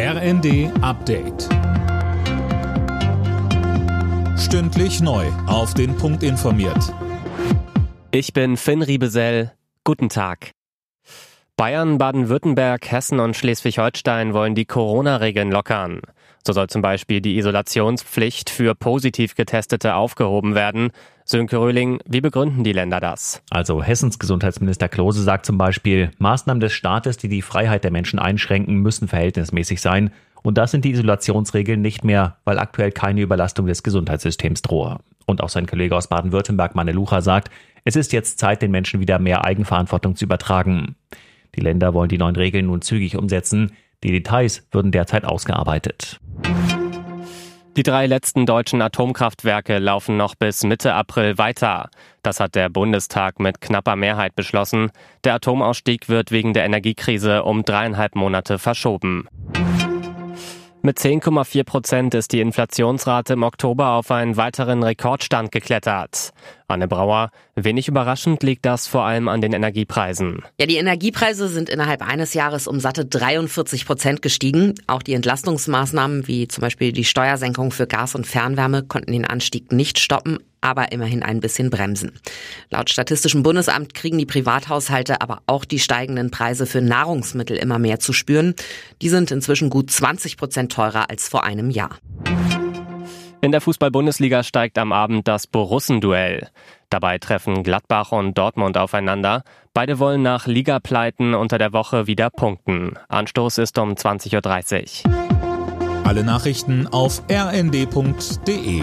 RND Update. Stündlich neu. Auf den Punkt informiert. Ich bin Finn Riebesell. Guten Tag. Bayern, Baden-Württemberg, Hessen und Schleswig-Holstein wollen die Corona-Regeln lockern. So soll zum Beispiel die Isolationspflicht für positiv Getestete aufgehoben werden. Sönke Röhling, wie begründen die Länder das? Also Hessens Gesundheitsminister Klose sagt zum Beispiel, Maßnahmen des Staates, die die Freiheit der Menschen einschränken, müssen verhältnismäßig sein. Und das sind die Isolationsregeln nicht mehr, weil aktuell keine Überlastung des Gesundheitssystems drohe. Und auch sein Kollege aus Baden-Württemberg, Manne Lucha, sagt, es ist jetzt Zeit, den Menschen wieder mehr Eigenverantwortung zu übertragen. Die Länder wollen die neuen Regeln nun zügig umsetzen. Die Details würden derzeit ausgearbeitet. Die drei letzten deutschen Atomkraftwerke laufen noch bis Mitte April weiter. Das hat der Bundestag mit knapper Mehrheit beschlossen. Der Atomausstieg wird wegen der Energiekrise um dreieinhalb Monate verschoben. Mit 10,4 Prozent ist die Inflationsrate im Oktober auf einen weiteren Rekordstand geklettert. Anne Brauer, wenig überraschend liegt das vor allem an den Energiepreisen. Ja, die Energiepreise sind innerhalb eines Jahres um satte 43 Prozent gestiegen. Auch die Entlastungsmaßnahmen wie zum Beispiel die Steuersenkung für Gas und Fernwärme konnten den Anstieg nicht stoppen aber immerhin ein bisschen bremsen. Laut Statistischem Bundesamt kriegen die Privathaushalte aber auch die steigenden Preise für Nahrungsmittel immer mehr zu spüren. Die sind inzwischen gut 20 Prozent teurer als vor einem Jahr. In der Fußball-Bundesliga steigt am Abend das Borussenduell. Dabei treffen Gladbach und Dortmund aufeinander. Beide wollen nach Ligapleiten unter der Woche wieder punkten. Anstoß ist um 20.30 Uhr. Alle Nachrichten auf rnd.de